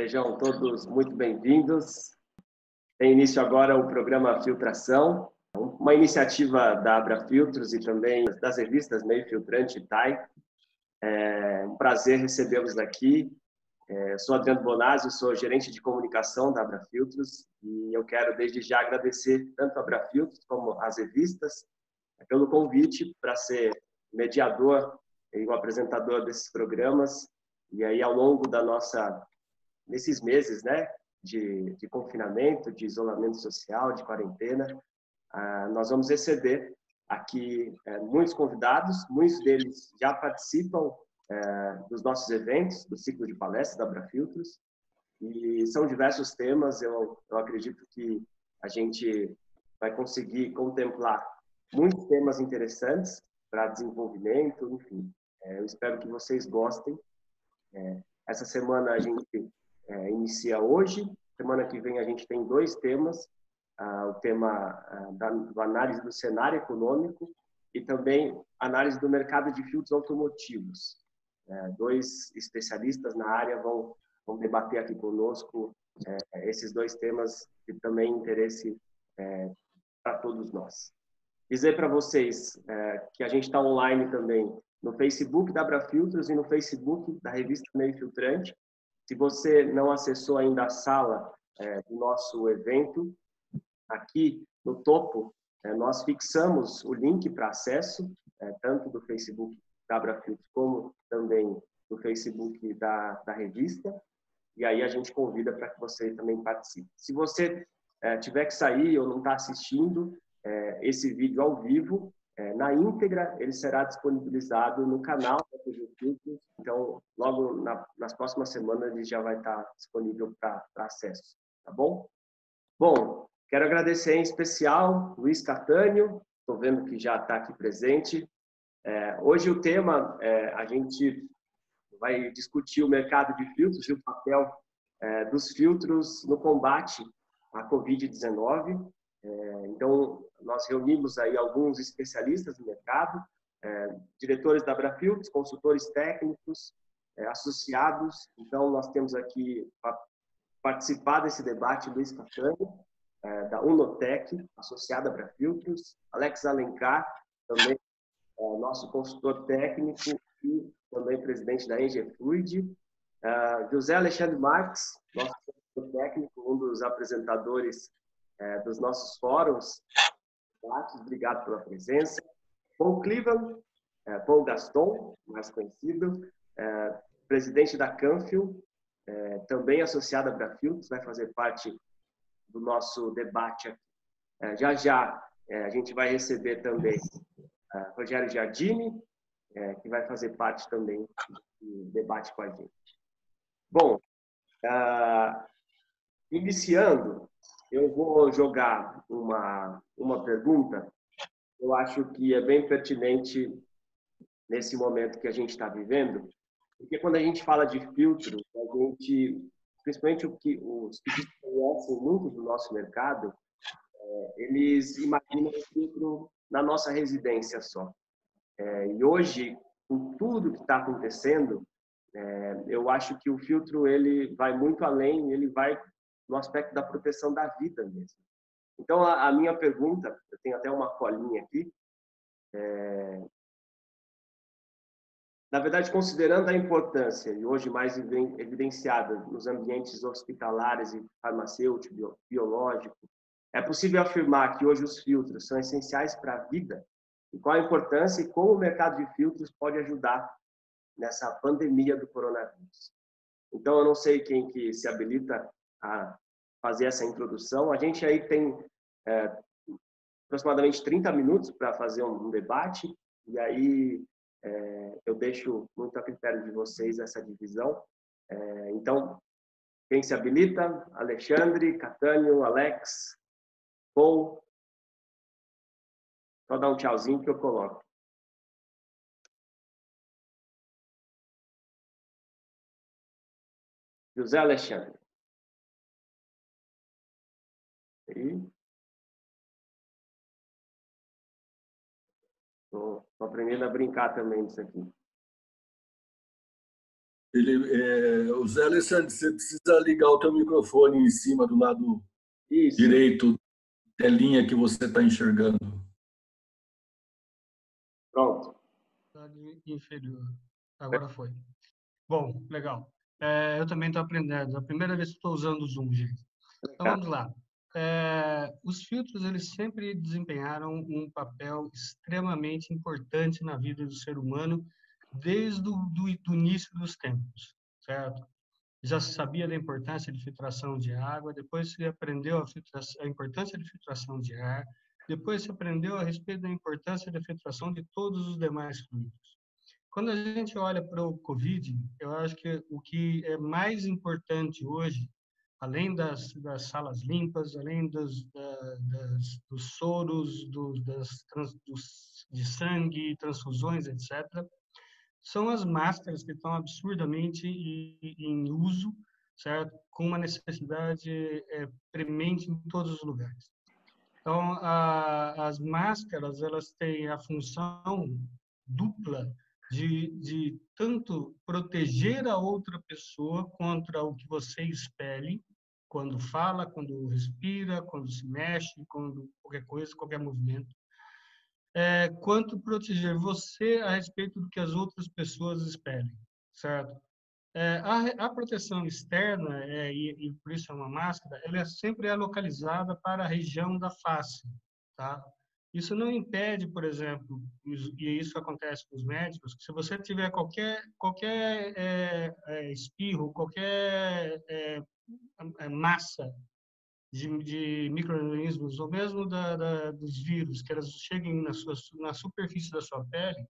Sejam todos muito bem-vindos. Tem início agora o programa Filtração, uma iniciativa da Abra Filtros e também das revistas Meio Filtrante e TAI. É um prazer recebê-los aqui. É, sou Adriano Bonazzi, sou gerente de comunicação da Abra Filtros e eu quero desde já agradecer tanto a Abra Filtros como as revistas pelo convite para ser mediador e o apresentador desses programas. E aí, ao longo da nossa nesses meses, né, de, de confinamento, de isolamento social, de quarentena, ah, nós vamos receber aqui eh, muitos convidados, muitos deles já participam eh, dos nossos eventos, do ciclo de palestras da Abrafiltros, e são diversos temas, eu, eu acredito que a gente vai conseguir contemplar muitos temas interessantes para desenvolvimento, enfim. Eh, eu espero que vocês gostem. essa semana a gente é, inicia hoje. Semana que vem a gente tem dois temas. Ah, o tema ah, da, da análise do cenário econômico e também análise do mercado de filtros automotivos. É, dois especialistas na área vão, vão debater aqui conosco é, esses dois temas de também interesse é, para todos nós. Dizer para vocês é, que a gente está online também no Facebook da Abrafiltros e no Facebook da revista Meio Filtrante. Se você não acessou ainda a sala é, do nosso evento, aqui no topo é, nós fixamos o link para acesso, é, tanto do Facebook da Abrafiltros como também do Facebook da, da revista. E aí a gente convida para que você também participe. Se você é, tiver que sair ou não está assistindo é, esse vídeo ao vivo, é, na íntegra, ele será disponibilizado no canal da Filtros, então logo na, nas próximas semanas ele já vai estar disponível para acesso, tá bom? Bom, quero agradecer em especial Luiz Catânio, estou vendo que já está aqui presente. É, hoje o tema, é, a gente vai discutir o mercado de filtros e o papel é, dos filtros no combate à Covid-19. É, então, nós reunimos aí alguns especialistas no mercado, é, diretores da Abrafiltros, consultores técnicos, é, associados. Então, nós temos aqui para participar desse debate Luiz Catani, é, da Unotec, associada a Abrafiltros, Alex Alencar, também é, nosso consultor técnico e também presidente da Engie Fluid, é, José Alexandre Marques, nosso consultor técnico, um dos apresentadores é, dos nossos fóruns. Obrigado pela presença. Paul Cleveland, é, Paul Gaston, mais conhecido, é, presidente da Canfield, é, também associado a Brafilds, vai fazer parte do nosso debate aqui. Já já a gente vai receber também Rogério Giardini, que vai fazer parte também do debate com a gente. Bom, iniciando, eu vou jogar uma, uma pergunta, eu acho que é bem pertinente nesse momento que a gente está vivendo, porque quando a gente fala de filtro, a gente, principalmente o que, os que conhecem muito do nosso mercado, é, eles imaginam o filtro na nossa residência só. É, e hoje, com tudo que está acontecendo, é, eu acho que o filtro ele vai muito além, ele vai no aspecto da proteção da vida mesmo. Então, a, a minha pergunta, eu tenho até uma colinha aqui, é, na verdade, considerando a importância, e hoje mais evidenciada nos ambientes hospitalares e farmacêutico, biológico, é possível afirmar que hoje os filtros são essenciais para a vida? E qual a importância e como o mercado de filtros pode ajudar nessa pandemia do coronavírus? Então, eu não sei quem que se habilita a fazer essa introdução. A gente aí tem é, aproximadamente 30 minutos para fazer um, debate, e aí é, eu deixo muito a critério de vocês essa divisão. É, então, quem se habilita? Alexandre, Catânio, Alex, Paul. Só dar um tchauzinho que eu coloco. José Alexandre. E Estou aprendendo a brincar também disso aqui. Ele, é, o Zé Alessandro, você precisa ligar o teu microfone em cima do lado Isso. direito, telinha que você está enxergando. Pronto. Inferior. Agora foi. Bom, legal. É, eu também estou aprendendo. É a primeira vez que estou usando o Zoom, gente. Então vamos lá. É, os filtros eles sempre desempenharam um papel extremamente importante na vida do ser humano desde o do, do início dos tempos, certo? Já se sabia da importância de filtração de água, depois se aprendeu a, a importância de filtração de ar, depois se aprendeu a respeito da importância da filtração de todos os demais fluidos. Quando a gente olha para o Covid, eu acho que o que é mais importante hoje além das, das salas limpas, além dos, da, das, dos soros, do, das trans, dos, de sangue, transfusões, etc., são as máscaras que estão absurdamente em uso, certo? Com uma necessidade é, premente em todos os lugares. Então, a, as máscaras, elas têm a função dupla de, de tanto proteger a outra pessoa contra o que você expele, quando fala, quando respira, quando se mexe, quando qualquer coisa, qualquer movimento, é, quanto proteger você a respeito do que as outras pessoas esperem, certo? É, a, a, proteção externa, é, e, e, por isso é uma máscara, ela é sempre é localizada para a região da face, tá? Isso não impede, por exemplo, e isso acontece com os médicos, que se você tiver qualquer, qualquer é, é, espirro, qualquer é, é massa de, de micro-organismos, ou mesmo da, da, dos vírus, que elas cheguem na, sua, na superfície da sua pele,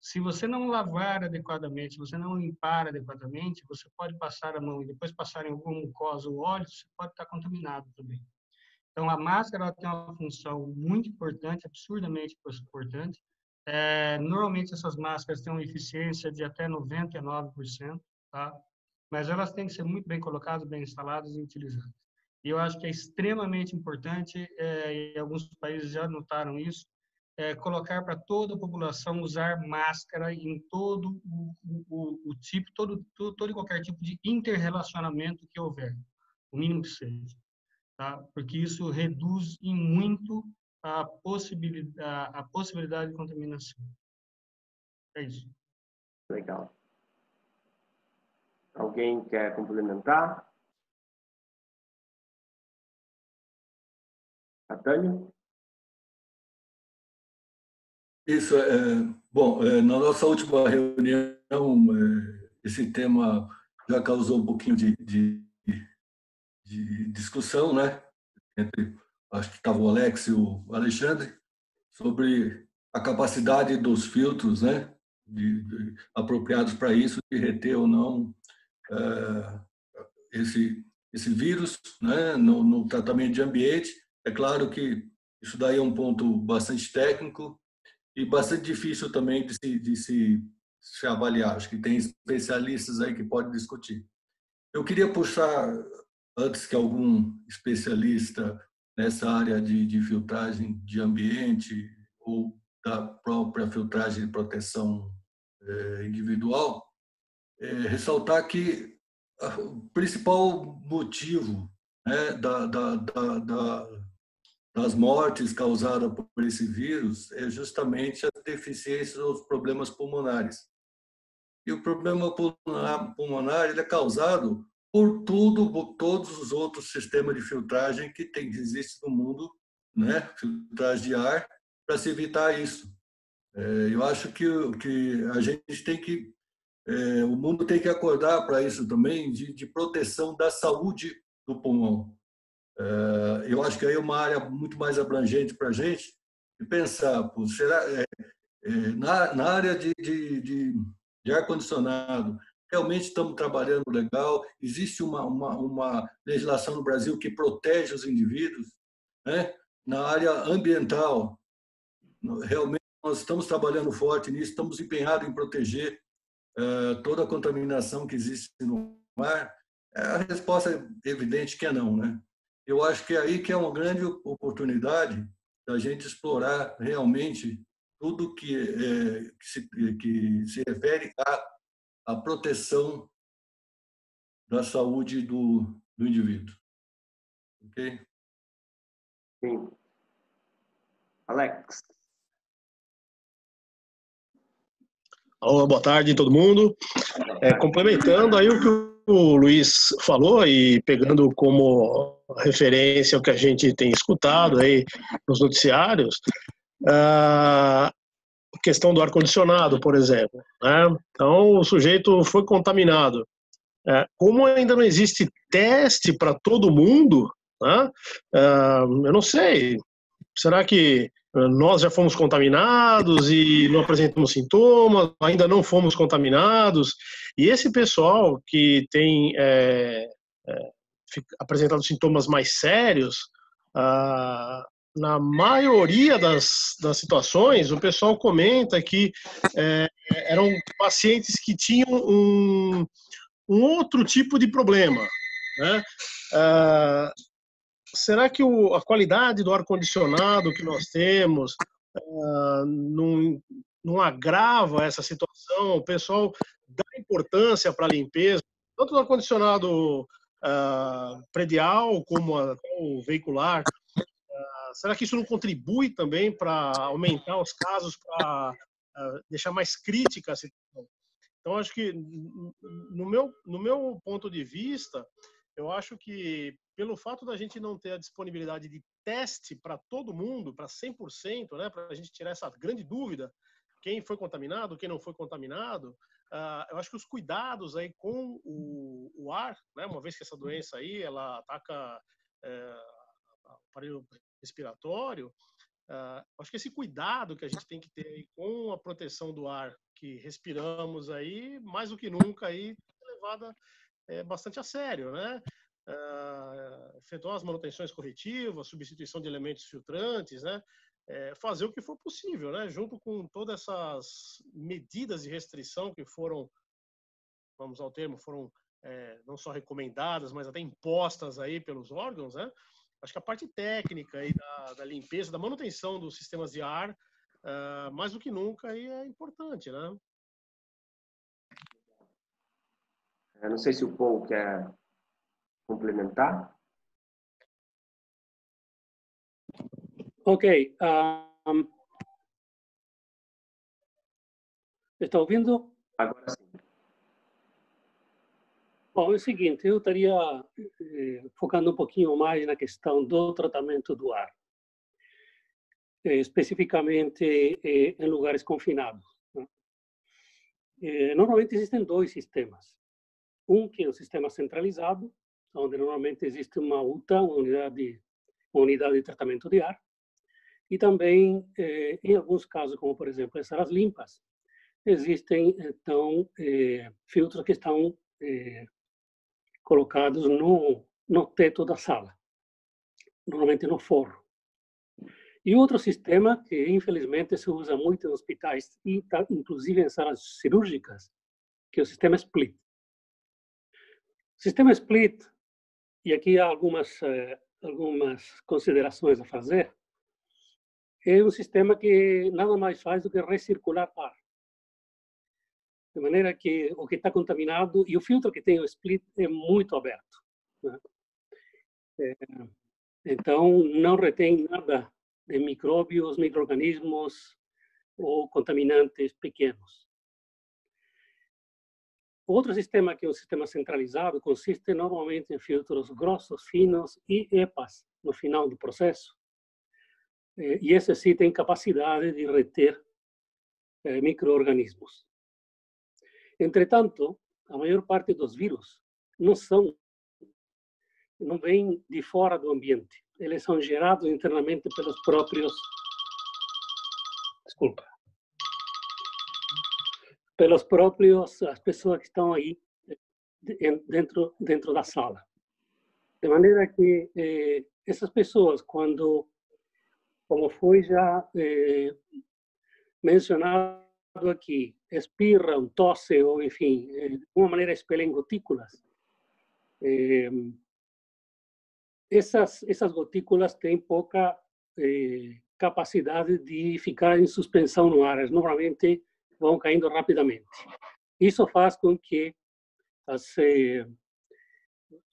se você não lavar adequadamente, se você não limpar adequadamente, você pode passar a mão e depois passar em alguma mucosa ou óleo, você pode estar contaminado também. Então, a máscara tem uma função muito importante, absurdamente importante. É, normalmente, essas máscaras têm uma eficiência de até 99%, tá? mas elas têm que ser muito bem colocadas, bem instaladas e utilizadas. E eu acho que é extremamente importante, é, e alguns países já notaram isso, é, colocar para toda a população usar máscara em todo o, o, o tipo, todo, todo, todo qualquer tipo de interrelacionamento que houver, o mínimo que seja tá? porque isso reduz em muito a possibilidade, a possibilidade de contaminação. É isso. Legal. Alguém quer complementar? Atânio? Isso, é, bom, é, na nossa última reunião, é, esse tema já causou um pouquinho de, de de discussão, né? Entre, acho que estava o Alex e o Alexandre, sobre a capacidade dos filtros, né? De, de, apropriados para isso, de reter ou não uh, esse, esse vírus né? No, no, tratamento de ambiente. É claro que isso daí é um ponto bastante técnico e bastante difícil também de se, de se, se avaliar. Acho que tem especialistas aí que podem discutir. Eu queria puxar antes que algum especialista nessa área de, de filtragem de ambiente ou da própria filtragem de proteção é, individual, é, ressaltar que o principal motivo né, da, da, da, das mortes causadas por esse vírus é justamente as deficiências ou os problemas pulmonares. E o problema pulmonar, pulmonar ele é causado por tudo, por todos os outros sistemas de filtragem que tem, existe no mundo, né? filtragem de ar, para se evitar isso. É, eu acho que, que a gente tem que, é, o mundo tem que acordar para isso também, de, de, proteção da saúde do pulmão. É, eu acho que aí é uma área muito mais abrangente para a gente, e pensar, pô, será, é, é, na, na área de, de, de, de ar-condicionado, realmente estamos trabalhando legal. Existe uma, uma, uma legislação no Brasil que protege os indivíduos. Né? Na área ambiental, realmente nós estamos trabalhando forte nisso, estamos empenhados em proteger uh, toda a contaminação que existe no mar. A resposta é evidente que é não. Né? Eu acho que é aí que é uma grande oportunidade da gente explorar realmente tudo que, é, que, se, que se refere a a proteção da saúde do, do indivíduo. Ok? Sim. Alex. Olá, boa tarde todo mundo. É, complementando aí o que o Luiz falou e pegando como referência o que a gente tem escutado aí nos noticiários, a questão do ar-condicionado, por exemplo. Né? Então, o sujeito foi contaminado. É, como ainda não existe teste para todo mundo, né? é, eu não sei. Será que nós já fomos contaminados e não apresentamos sintomas, ainda não fomos contaminados. E esse pessoal que tem é, é, apresentado sintomas mais sérios, ah, na maioria das, das situações, o pessoal comenta que é, eram pacientes que tinham um, um outro tipo de problema. Né? Ah, será que o, a qualidade do ar-condicionado que nós temos uh, não, não agrava essa situação? O pessoal dá importância para a limpeza, tanto do ar-condicionado uh, predial como a, o veicular. Uh, será que isso não contribui também para aumentar os casos, para deixar mais crítica a situação? Então, acho que, no meu, no meu ponto de vista, eu acho que pelo fato da gente não ter a disponibilidade de teste para todo mundo, para 100%, né, para a gente tirar essa grande dúvida, quem foi contaminado, quem não foi contaminado, uh, eu acho que os cuidados aí com o, o ar, né, uma vez que essa doença aí, ela ataca o aparelho respiratório, uh, acho que esse cuidado que a gente tem que ter com a proteção do ar que respiramos aí, mais do que nunca aí, levada é, bastante a sério, né? Uh, efetuar as manutenções corretivas, substituição de elementos filtrantes, né? É, fazer o que for possível, né? Junto com todas essas medidas de restrição que foram, vamos ao termo, foram é, não só recomendadas, mas até impostas aí pelos órgãos, né? Acho que a parte técnica aí da, da limpeza, da manutenção dos sistemas de ar, uh, mais do que nunca, aí é importante, né? Eu não sei se o Paul quer complementar. Ok. Um, está ouvindo? Agora sim. Bom, é o seguinte, eu estaria eh, focando um pouquinho mais na questão do tratamento do ar, eh, especificamente eh, em lugares confinados. Né? Eh, normalmente existem dois sistemas um que é o sistema centralizado, onde normalmente existe uma UTA, uma unidade, uma unidade de tratamento de ar, e também, eh, em alguns casos, como por exemplo as áreas limpas, existem então eh, filtros que estão colocados no, no teto da sala, normalmente no forro. E outro sistema que infelizmente se usa muito em hospitais e inclusive em salas cirúrgicas, que é o sistema split. Sistema split, e aqui há algumas, eh, algumas considerações a fazer, é um sistema que nada mais faz do que recircular ar. De maneira que o que está contaminado, e o filtro que tem o split é muito aberto. Né? É, então, não retém nada de micróbios, microorganismos ou contaminantes pequenos. Outro sistema, que é um sistema centralizado, consiste normalmente em filtros grossos, finos e EPAs no final do processo. Eh, e esse sim tem capacidade de reter eh, microorganismos. Entretanto, a maior parte dos vírus não são, não vêm de fora do ambiente. Eles são gerados internamente pelos próprios. Desculpa pelos próprios as pessoas que estão aí dentro dentro da sala de maneira que eh, essas pessoas quando como foi já eh, mencionado aqui espirram tosse ou enfim eh, de uma maneira expelem gotículas eh, essas essas gotículas têm pouca eh, capacidade de ficar em suspensão no ar normalmente vão caindo rapidamente. Isso faz com que as, eh,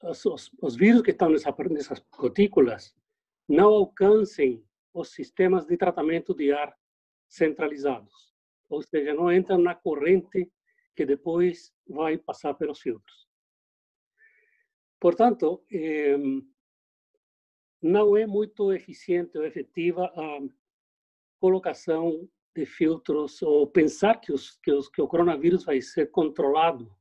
os, os, vírus que estão nessa, nessas gotículas não alcancem os sistemas de tratamento de ar centralizados, ou seja, não entram na corrente que depois vai passar pelos filtros. Portanto, eh, não é muito eficiente ou efetiva a colocação de filtros ou pensar que, os, que, os, que o coronavírus vai ser controlado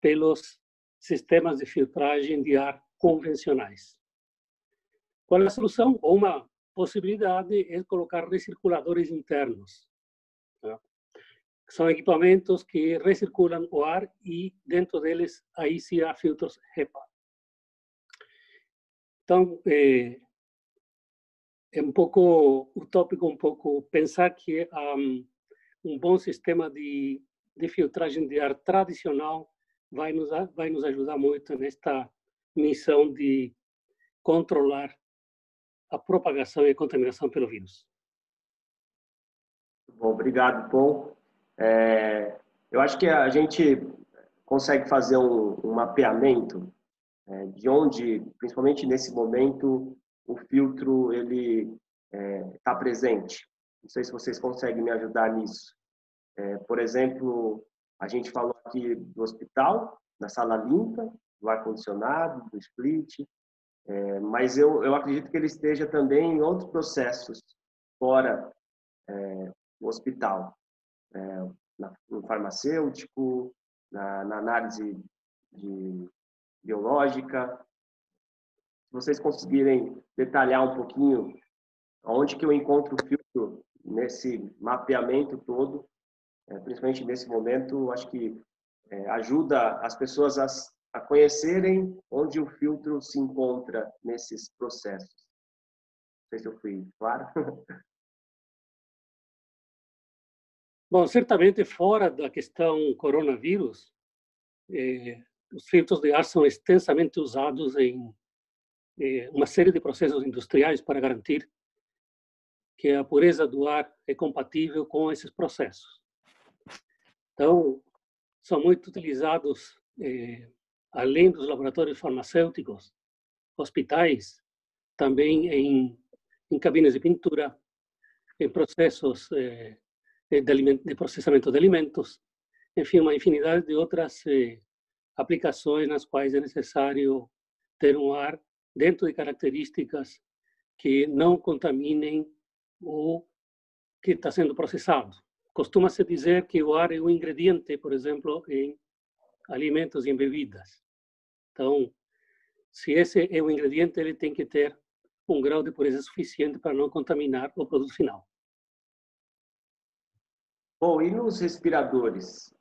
pelos sistemas de filtragem de ar convencionais. Qual é a solução? Uma possibilidade é colocar recirculadores internos. São equipamentos que recirculam o ar e dentro deles aí sim há filtros HEPA. Então, é, é um pouco utópico pensar que um, um bom sistema de, de filtragem de ar tradicional vai nos vai nos ajudar muito nesta missão de controlar a propagação e a contaminação pelo vírus. Bom, obrigado, Paul. É, eu acho que a gente consegue fazer um, um mapeamento é, de onde, principalmente nesse momento, o filtro ele está é, tá presente. Não sei se vocês conseguem me ajudar nisso. É, por exemplo, a gente falou aqui do hospital, na sala limpa, do ar-condicionado, do split, é, mas eu, eu acredito que ele esteja também em outros processos fora é, do hospital, é, na, no farmacêutico, na, na análise de biológica, vocês conseguirem detalhar um pouquinho onde que eu encontro o filtro nesse mapeamento todo, é, principalmente nesse momento, acho que é, ajuda as pessoas a, a conhecerem onde o filtro se encontra nesses processos. Não sei se eu fui claro. Bom, certamente fora da questão coronavírus, eh, os filtros de ar são extensamente usados em eh, uma série de processos industriais para garantir que a pureza do ar é compatível com esses processos. Então, são muito utilizados, eh, além dos laboratórios farmacêuticos, hospitais, também em, em cabines de pintura, em processos eh, de, de, processamento de alimentos, enfim, uma infinidade de outras eh, aplicações nas quais é necessário ter um ar dentro de características que não contaminem o que está sendo processado. Costuma-se dizer que o ar é um ingrediente, por exemplo, em alimentos e em bebidas. Então, se esse é o ingrediente, ele tem que ter um grau de pureza suficiente para não contaminar o produto final. Bom, e nos respiradores?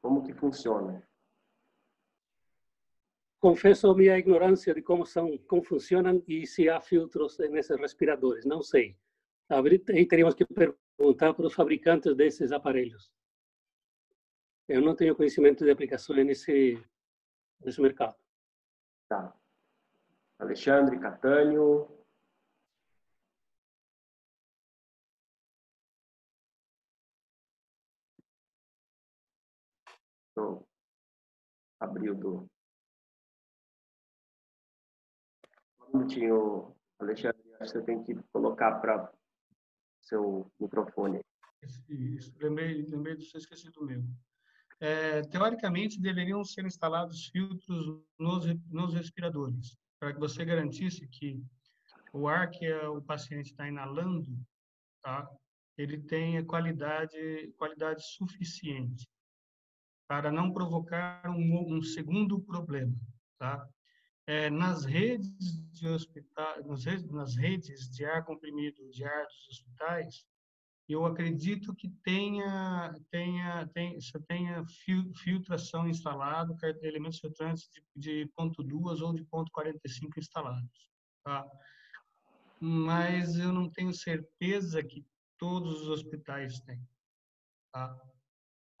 Como que funciona? confesso a minha ignorância de como são, como funcionam e se há filtros nesses respiradores. Não sei. Aí teríamos que perguntar para os fabricantes desses aparelhos. Eu não tenho conhecimento de aplicações nesse nesse mercado. Tá. Alexandre Catânio. Abriu do minutinho, Alexandre. Acho que você tem que colocar para seu microfone. Isso, lembrei, lembrei você esqueci do meu. É, teoricamente, deveriam ser instalados filtros nos, nos respiradores, para que você garantisse que o ar que o paciente está inalando, tá, ele tenha qualidade, qualidade suficiente para não provocar um, um segundo problema, tá? é, nas redes de hospitais, nas redes de ar comprimido de ar dos hospitais, eu acredito que tenha tenha tenha, filtração instalado, elementos filtrantes de, de ponto 2 ou de ponto 45 instalados, tá? Mas eu não tenho certeza que todos os hospitais têm, tá?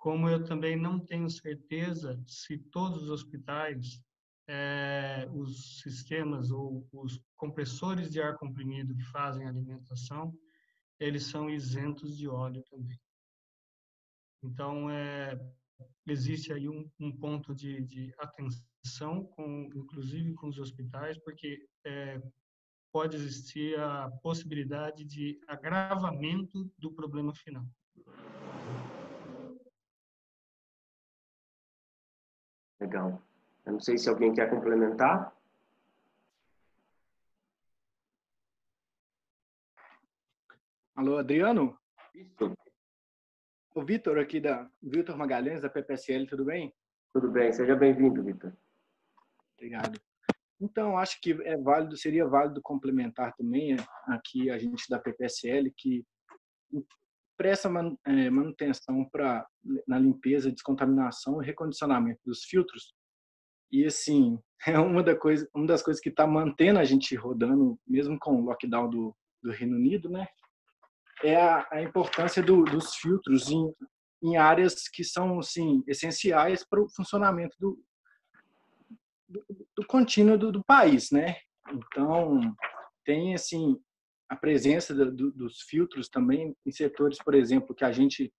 Como eu também não tenho certeza se todos os hospitais é, os sistemas ou os compressores de ar comprimido que fazem alimentação, eles são isentos de óleo também. Então, é, existe aí um, um ponto de, de, atenção, com, inclusive com os hospitais, porque é, pode existir a possibilidade de agravamento do problema final. Legal. Eu não sei se alguém quer complementar. Alô, Adriano? Isso. O Vitor aqui da Vitor Magalhães da PPSL, tudo bem? Tudo bem, seja bem-vindo, Vitor. Obrigado. Então, acho que é válido, seria válido complementar também aqui a gente da PPSL que presta é, manutenção para na limpeza, descontaminação e recondicionamento dos filtros. E assim, é uma, da coisa, uma das coisas que está mantendo a gente rodando, mesmo com o lockdown do, do Reino Unido, né? É a, a importância do, dos filtros em, em áreas que são assim essenciais para o funcionamento do, do, do contínuo do, do, país, né? Então tem assim a presença do, dos filtros também em setores, por exemplo, que a gente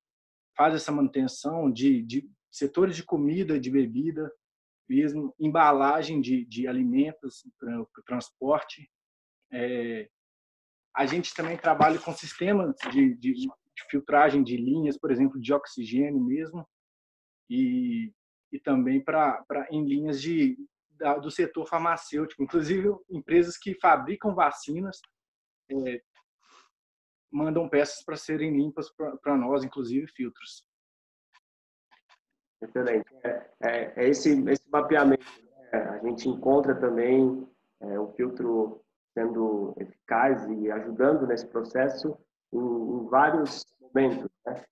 faz essa manutenção de, de setores de comida, de bebida, mesmo embalagem de, de alimentos para o transporte. É, a gente também trabalha com sistemas de, de, de, filtragem de linhas, por exemplo, de oxigênio mesmo, e, e também para em linhas de, da, do setor farmacêutico, inclusive empresas que fabricam vacinas é, mandam peças para serem limpas para nós, inclusive filtros. Excelente. É, é, é esse, esse mapeamento. Né? A gente encontra também é, o filtro sendo eficaz e ajudando nesse processo em, em vários momentos, né?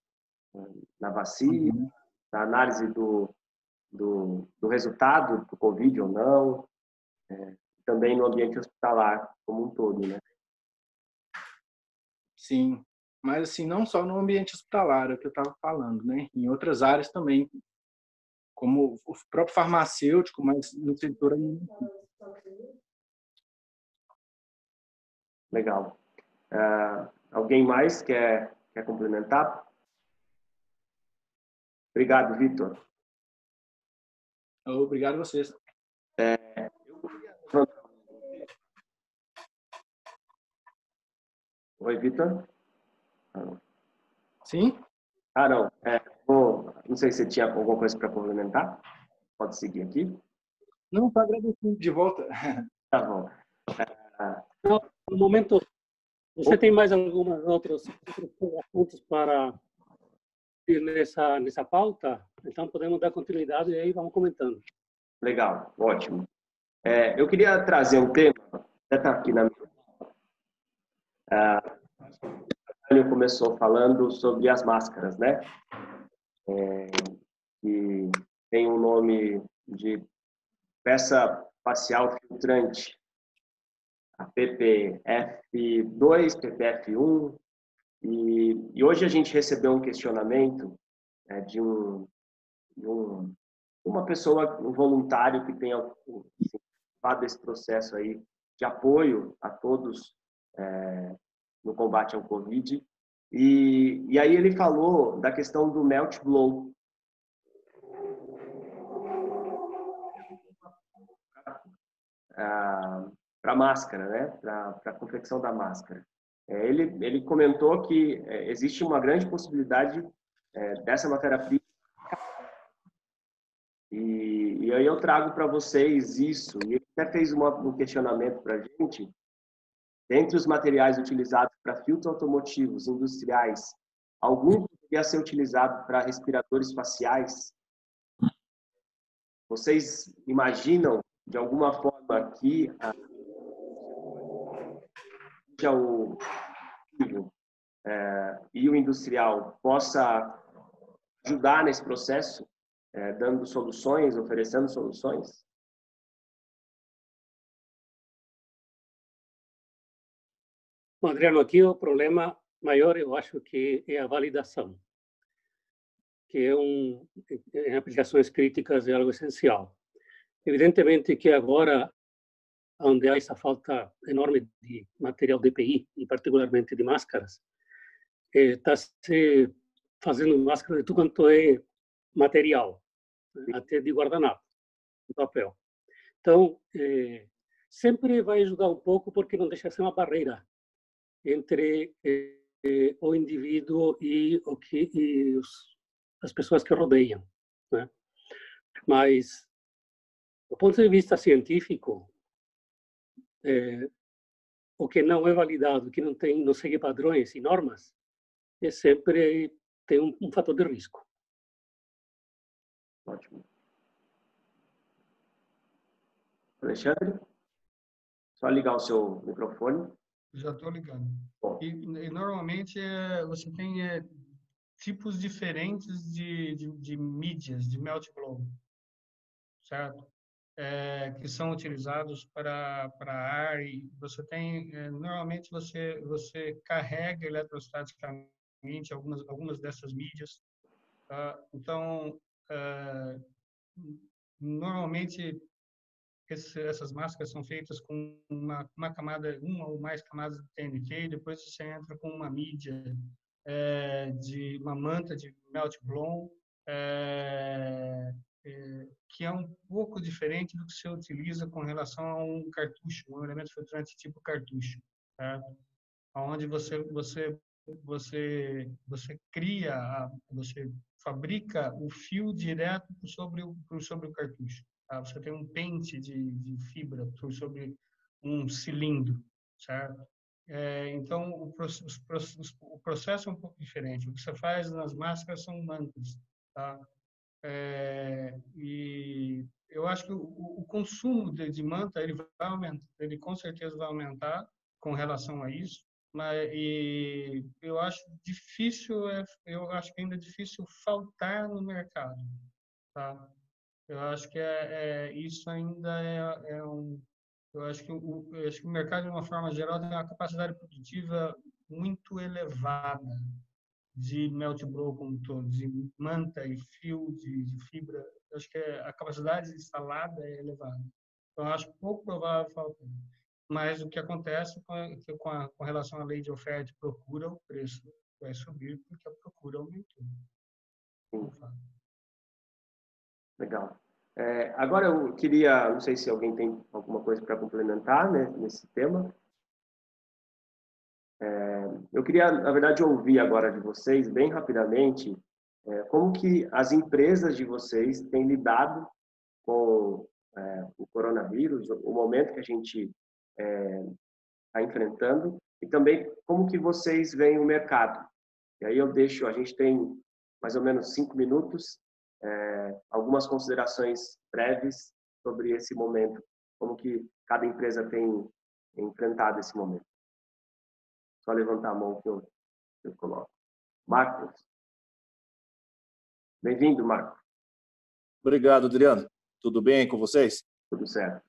na vacina, uhum. na análise do, do, do, resultado do Covid ou não, é, também no ambiente hospitalar como um todo, né? Sim, mas assim, não só no ambiente hospitalar, é o que eu estava falando, né? Em outras áreas também, como o próprio farmacêutico, mas no setor. Legal. Uh, alguém mais quer, quer complementar? Obrigado, Vitor. Obrigado a vocês. É, Oi, Vitor? Sim? Ah, não. É, vou, não sei se você tinha alguma coisa para complementar. Pode seguir aqui. Não, está agradecido de volta. Tá bom. É, no momento, você tem mais algumas outros, assuntos para ir nessa, nessa pauta? Então, podemos dar continuidade e aí vamos comentando. Legal, ótimo. É, eu queria trazer um tema, até está aqui na minha uh, começou falando sobre as máscaras, né? É, que tem o um nome de peça facial filtrante, a PPF2, PPF1, e, e hoje a gente recebeu um questionamento é, de, um, de um, uma pessoa, um voluntário que tenha participado desse processo aí de apoio a todos é, no combate ao Covid. E, e aí ele falou da questão do melt blow. Ah, para máscara, né? Para a confecção da máscara. É, ele, ele comentou que é, existe uma grande possibilidade é, dessa matéria-prima e, e, aí eu trago para vocês isso. E ele até fez uma, um questionamento para a gente Dentre os materiais utilizados para filtros automotivos industriais, algum poderia ser utilizado para respiradores faciais? Vocês imaginam, de alguma forma, que a, o é, e o industrial possa ajudar nesse processo, é, dando soluções, oferecendo soluções? Bom, Adriano, aqui o problema maior eu acho que é a validação, que é um, em aplicações críticas é algo essencial. Evidentemente que agora, onde há essa falta enorme de material DPI, e particularmente de máscaras, está se fazendo máscara de tudo quanto é material, até de guardanapo, de papel. Então, é, sempre vai ajudar um pouco porque não deixa de ser uma barreira entre é, o indivíduo e o que e os, as pessoas que rodeiam, né? Mas do ponto de vista científico, é, o que não é validado, que não tem, não segue padrões e normas, é sempre tem um, um fator de risco. Ótimo. Alexandre, só ligar o seu microfone. Já estou ligando. E, e, normalmente é, você tem é, tipos diferentes de, de, de, mídias, de melt blow, certo? É, que são utilizados para para ar e você tem é, normalmente você você carrega eletrostaticamente algumas algumas dessas mídias tá? então é, normalmente esse, essas máscaras são feitas com uma, uma, camada, uma ou mais camadas de TNT, e depois você entra com uma mídia é, de uma manta de melt blown, é, é, que é um pouco diferente do que você utiliza com relação a um cartucho, um elemento filtrante tipo cartucho, certo? onde você você você você cria, você fabrica o fio direto sobre o sobre o cartucho. Tá? Você tem um pente de, de fibra sobre um cilindro, certo? É, então, o o processo é um pouco diferente. O que você faz nas máscaras são mantas, tá? É, e eu acho que o, o consumo de, de, manta ele vai aumentar, ele com certeza vai aumentar com relação a isso, mas e eu acho difícil, é, eu acho que ainda é difícil faltar no mercado, tá? Eu acho que é, é isso ainda é, é, um. Eu acho que o, eu acho que o mercado de uma forma geral tem uma capacidade produtiva muito elevada de melt blow como todo, de manta e fio de, de fibra. Eu acho que é, a capacidade instalada é elevada. Então, acho pouco provável faltar. Mas o que acontece com, com, a, com relação à lei de oferta e procura, o preço vai subir porque a procura aumentou. Legal. É, agora eu queria, não sei se alguém tem alguma coisa para complementar né, nesse tema. É, eu queria, na verdade, ouvir agora de vocês, bem rapidamente, é, como que as empresas de vocês têm lidado com é, o coronavírus, o momento que a gente está é, enfrentando, e também como que vocês veem o mercado. E aí eu deixo, a gente tem mais ou menos cinco minutos é, algumas considerações breves sobre esse momento, como que cada empresa tem enfrentado esse momento. Só levantar a mão que eu, que eu coloco. Marcos. Bem-vindo, Marcos. Obrigado, Adriano. Tudo bem com vocês? Tudo certo.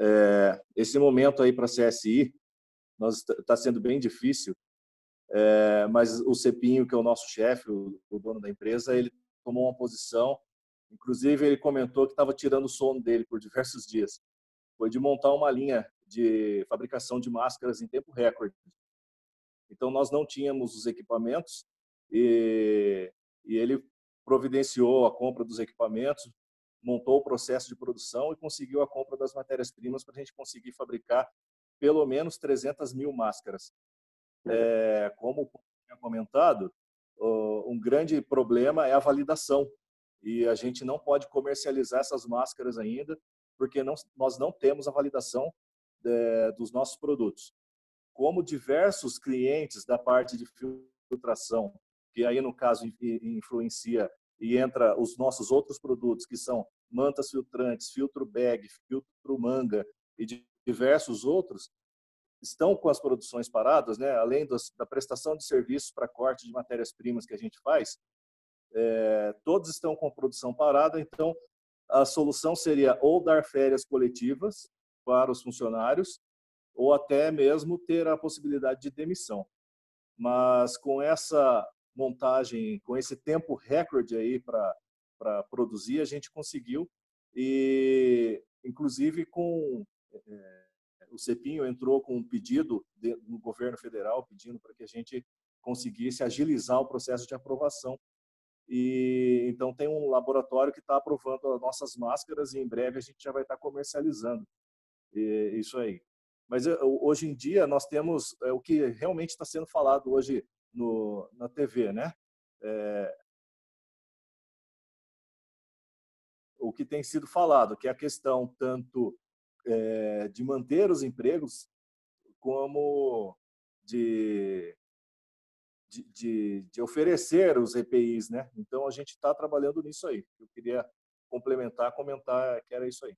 É, esse momento aí para a CSI está sendo bem difícil, é, mas o Cepinho, que é o nosso chefe, o, o dono da empresa, ele tomou uma posição. Inclusive, ele comentou que estava tirando o sono dele por diversos dias. Foi de montar uma linha de fabricação de máscaras em tempo recorde. Então, nós não tínhamos os equipamentos e, e ele providenciou a compra dos equipamentos, montou o processo de produção e conseguiu a compra das matérias-primas para a gente conseguir fabricar pelo menos 300 mil máscaras. É, como tinha comentado, um grande problema é a validação. E a gente não pode comercializar essas máscaras ainda, porque não, nós não temos a validação de, é, dos nossos produtos. Como diversos clientes da parte de filtração, que aí no caso influencia e entra os nossos outros produtos, que são mantas filtrantes, filtro bag, filtro manga e diversos outros, estão com as produções paradas, né? além da prestação de serviços para corte de matérias-primas que a gente faz, é, todos estão com produção parada, então a solução seria ou dar férias coletivas para os funcionários, ou até mesmo ter a possibilidade de demissão. Mas com essa montagem, com esse tempo recorde aí para produzir, a gente conseguiu, e inclusive com é, o CEPINHO entrou com um pedido no governo federal, pedindo para que a gente conseguisse agilizar o processo de aprovação E então tem um laboratório que está aprovando as nossas máscaras e em breve a gente já vai estar tá comercializando e, isso aí. Mas hoje em dia nós temos é, o que realmente está sendo falado hoje no, na TV, né? É, o que tem sido falado, que é a questão tanto é, de manter os empregos como de, de, de, de oferecer os EPIs, né? Então a gente está trabalhando nisso aí. Eu queria complementar, comentar que era isso aí.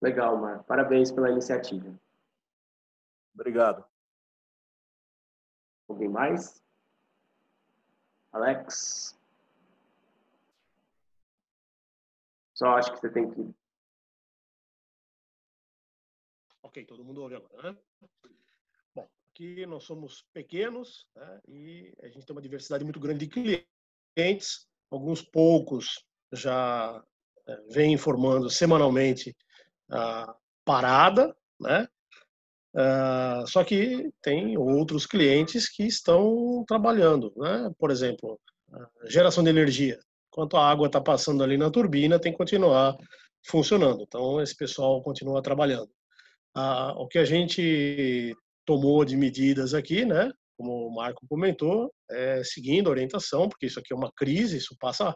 Legal, Mar. Parabéns pela iniciativa. Obrigado. Alguém mais? Alex? Só acho que você tem que. Ok, todo mundo ouve agora, né? Bom, aqui nós somos pequenos né? e a gente tem uma diversidade muito grande de clientes. Alguns poucos já é, vêm informando semanalmente a parada, né? Uh, só que tem outros clientes que estão trabalhando, né? Por exemplo, geração de energia. Enquanto a água está passando ali na turbina, tem que continuar funcionando. Então, esse pessoal continua trabalhando. Uh, o que a gente tomou de medidas aqui, né? Como o Marco comentou, é seguindo a orientação, porque isso aqui é uma crise, isso passa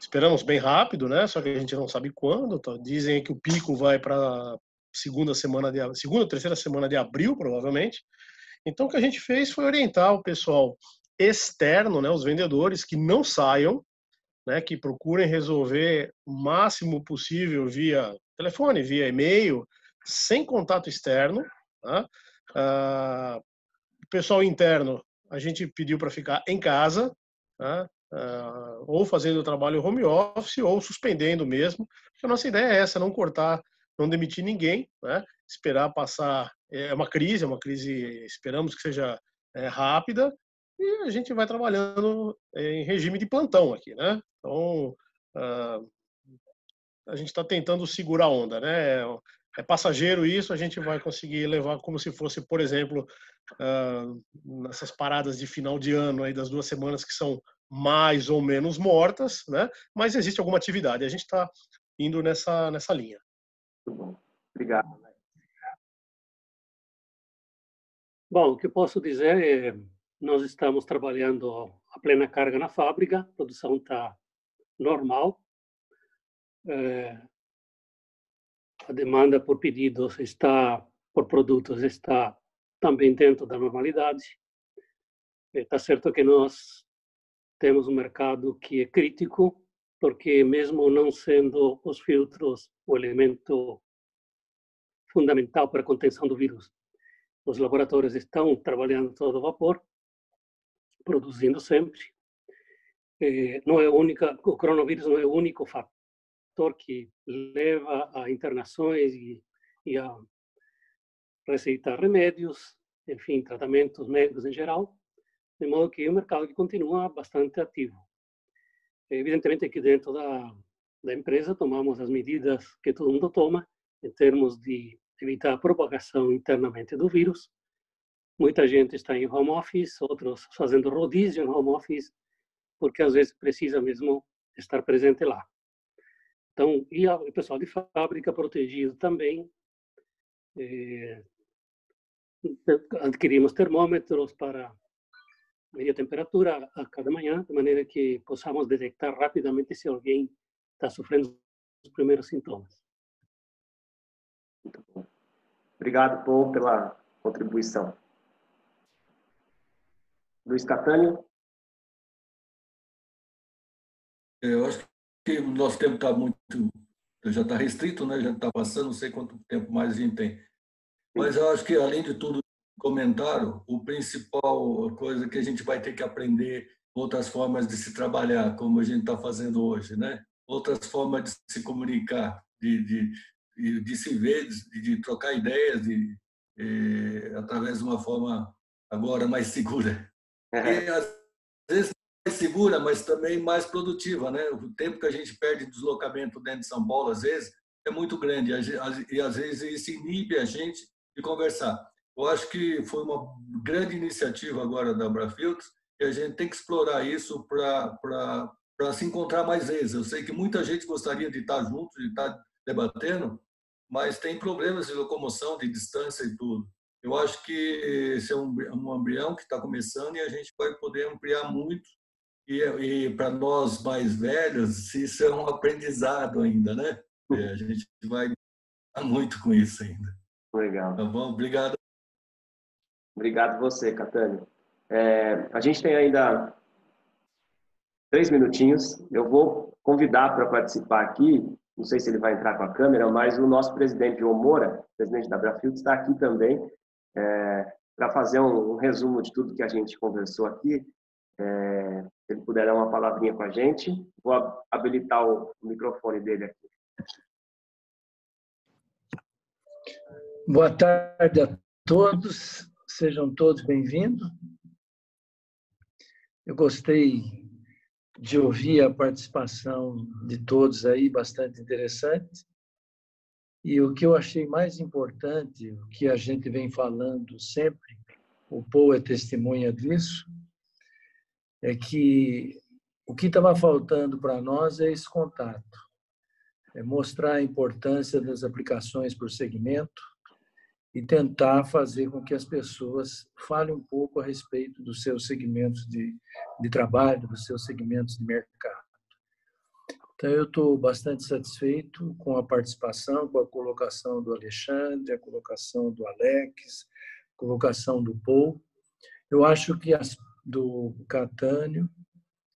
esperamos bem rápido, né? Só que a gente não sabe quando. Tá? Dizem que o pico vai para segunda semana de segunda ou terceira semana de abril, provavelmente. Então o que a gente fez foi orientar o pessoal externo, né, os vendedores que não saiam, né, que procurem resolver o máximo possível via telefone, via e-mail, sem contato externo. Tá? Ah, o pessoal interno a gente pediu para ficar em casa, tá? uh, ou fazendo o trabalho home office ou suspendendo mesmo. A nossa ideia é essa, não cortar, não demitir ninguém, né? esperar passar. É uma crise, é uma crise, esperamos que seja é, rápida, e a gente vai trabalhando em regime de plantão aqui, né? Então, uh, a gente está tentando segurar a onda, né? É passageiro isso, a gente vai conseguir levar como se fosse, por exemplo, uh, nessas paradas de final de ano aí das duas semanas que são mais ou menos mortas, né? Mas existe alguma atividade. A gente está indo nessa nessa linha. Muito bom. Obrigado. Bom, o que posso dizer é nós estamos trabalhando a plena carga na fábrica, a produção está normal. É, a demanda por pedidos está, por produtos está também dentro da normalidade. Está é, certo que nós temos um mercado que é crítico, porque mesmo não sendo os filtros o elemento fundamental para a contenção do vírus, os laboratórios estão trabalhando todo vapor, produzindo sempre. É, não é única, o coronavírus não é o único fator que leva a internações e, e a receitar remédios, enfim, tratamentos médicos em geral, de modo que é um mercado continua bastante ativo. Evidentemente que dentro da, da empresa tomamos as medidas que todo mundo toma em termos de evitar a propagação internamente do vírus. Muita gente está em home office, outros fazendo rodízio em home office, porque às vezes precisa mesmo estar presente lá. Então, e o pessoal de fábrica protegido também. É, adquirimos termômetros para medir a temperatura a cada manhã, de maneira que possamos detectar rapidamente se alguém está sofrendo os primeiros sintomas. Muito bom. Obrigado, Paul, pela contribuição. Luiz Catânio? Eu acho que o nosso tempo está muito. já está restrito, né? já está passando, não sei quanto tempo mais a gente tem. Mas eu acho que, além de tudo comentaram, o principal coisa que a gente vai ter que aprender outras formas de se trabalhar, como a gente está fazendo hoje, né? Outras formas de se comunicar, de, de, de se ver, de, de trocar ideias, de, eh, através de uma forma agora mais segura. E às vezes segura, mas também mais produtiva, né? O tempo que a gente perde de deslocamento dentro de São Paulo, às vezes, é muito grande e às vezes isso inibe a gente de conversar. Eu acho que foi uma grande iniciativa agora da Abrafiltros e a gente tem que explorar isso para se encontrar mais vezes. Eu sei que muita gente gostaria de estar junto, de estar debatendo, mas tem problemas de locomoção, de distância e tudo. Eu acho que esse é um, um embrião que está começando e a gente vai poder ampliar muito. E, e para nós mais velhos, isso é um aprendizado ainda, né? É, a gente vai muito com isso ainda. Legal. Tá bom? Obrigado. Obrigado você, Catânio. É, a gente tem ainda três minutinhos. Eu vou convidar para participar aqui, não sei se ele vai entrar com a câmera, mas o nosso presidente João Moura, presidente da Brafield, está aqui também é, para fazer um, um, resumo de tudo que a gente conversou aqui. É, ele puder dar uma palavrinha com a gente, vou habilitar o microfone dele aqui. Boa tarde a todos, sejam todos bem-vindos. Eu gostei de ouvir a participação de todos aí, bastante interessante. E o que eu achei mais importante, o que a gente vem falando sempre, o Paul é testemunha disso, é que o que estava faltando para nós é esse contato, é mostrar a importância das aplicações por segmento e tentar fazer com que as pessoas falem um pouco a respeito dos seus segmentos de, de trabalho, dos seus segmentos de mercado. Então, eu estou bastante satisfeito com a participação, com a colocação do Alexandre, a colocação do Alex, a colocação do Paul. Eu acho que as, do Catânio,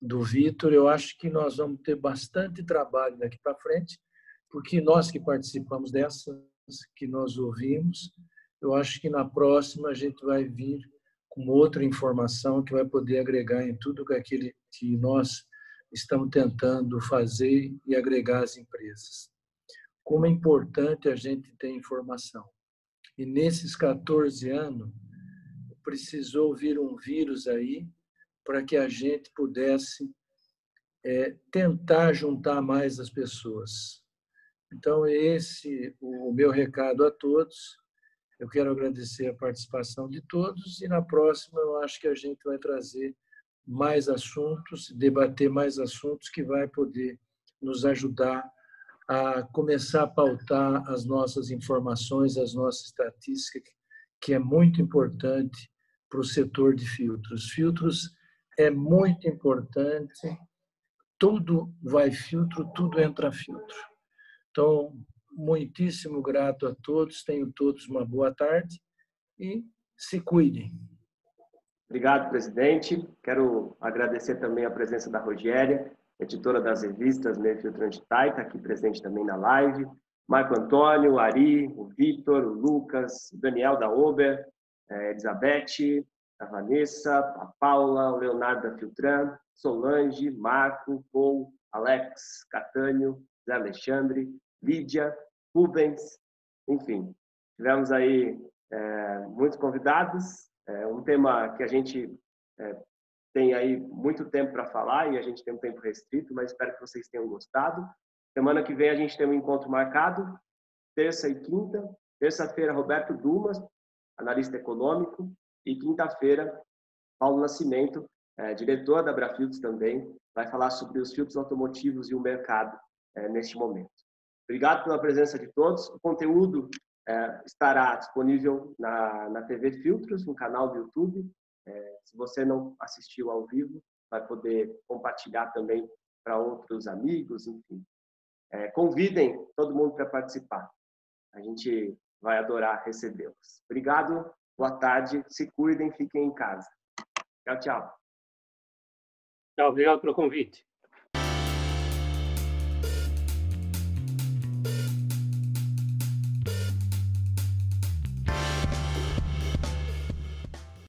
do Vitor, eu acho que nós vamos ter bastante trabalho daqui para frente, porque nós que participamos dessas, que nós ouvimos, eu acho que na próxima a gente vai vir com outra informação que vai poder agregar em tudo aquilo que nós estamos tentando fazer e agregar às empresas. Como é importante a gente ter informação. E nesses 14 anos, precisou vir um vírus aí para que a gente pudesse é, tentar juntar mais as pessoas. Então, esse o meu recado a todos. Eu quero agradecer a participação de todos e na próxima eu acho que a gente vai trazer mais assuntos, debater mais assuntos que vai poder nos ajudar a começar a pautar as nossas informações, as nossas estatísticas, que é muito importante para o setor de filtros. Filtros é muito importante, tudo vai filtro, tudo entra filtro. Então, muitíssimo grato a todos, tenham todos uma boa tarde e se cuidem. Obrigado, presidente. Quero agradecer também a presença da Rogéria, editora das revistas Meio Filtrante Tai, está aqui presente também na live. Marco Antônio, o Ari, o Vitor, o Lucas, o Daniel da Ober, a Elizabeth, a Vanessa, a Paula, o Leonardo da Filtran, Solange, Marco, Paul, Alex, Catânio, Zé Alexandre, Lídia, Rubens, enfim. Tivemos aí é, muitos convidados, é um tema que a gente é, tem aí muito tempo para falar e a gente tem um tempo restrito, mas espero que vocês tenham gostado. Semana que vem a gente tem um encontro marcado, terça e quinta. Terça-feira, Roberto Dumas, analista econômico, e quinta-feira, Paulo Nascimento, é, diretor da Brafiltros também, vai falar sobre os filtros automotivos e o mercado é, neste momento. Obrigado pela presença de todos. O conteúdo é, estará disponível na, na TV Filtros, no canal do YouTube. Se você não assistiu ao vivo, vai poder compartilhar também para outros amigos, enfim. Convidem todo mundo para participar. A gente vai adorar recebê-los. Obrigado, boa tarde, se cuidem, fiquem em casa. Tchau, tchau. Tchau, obrigado pelo convite.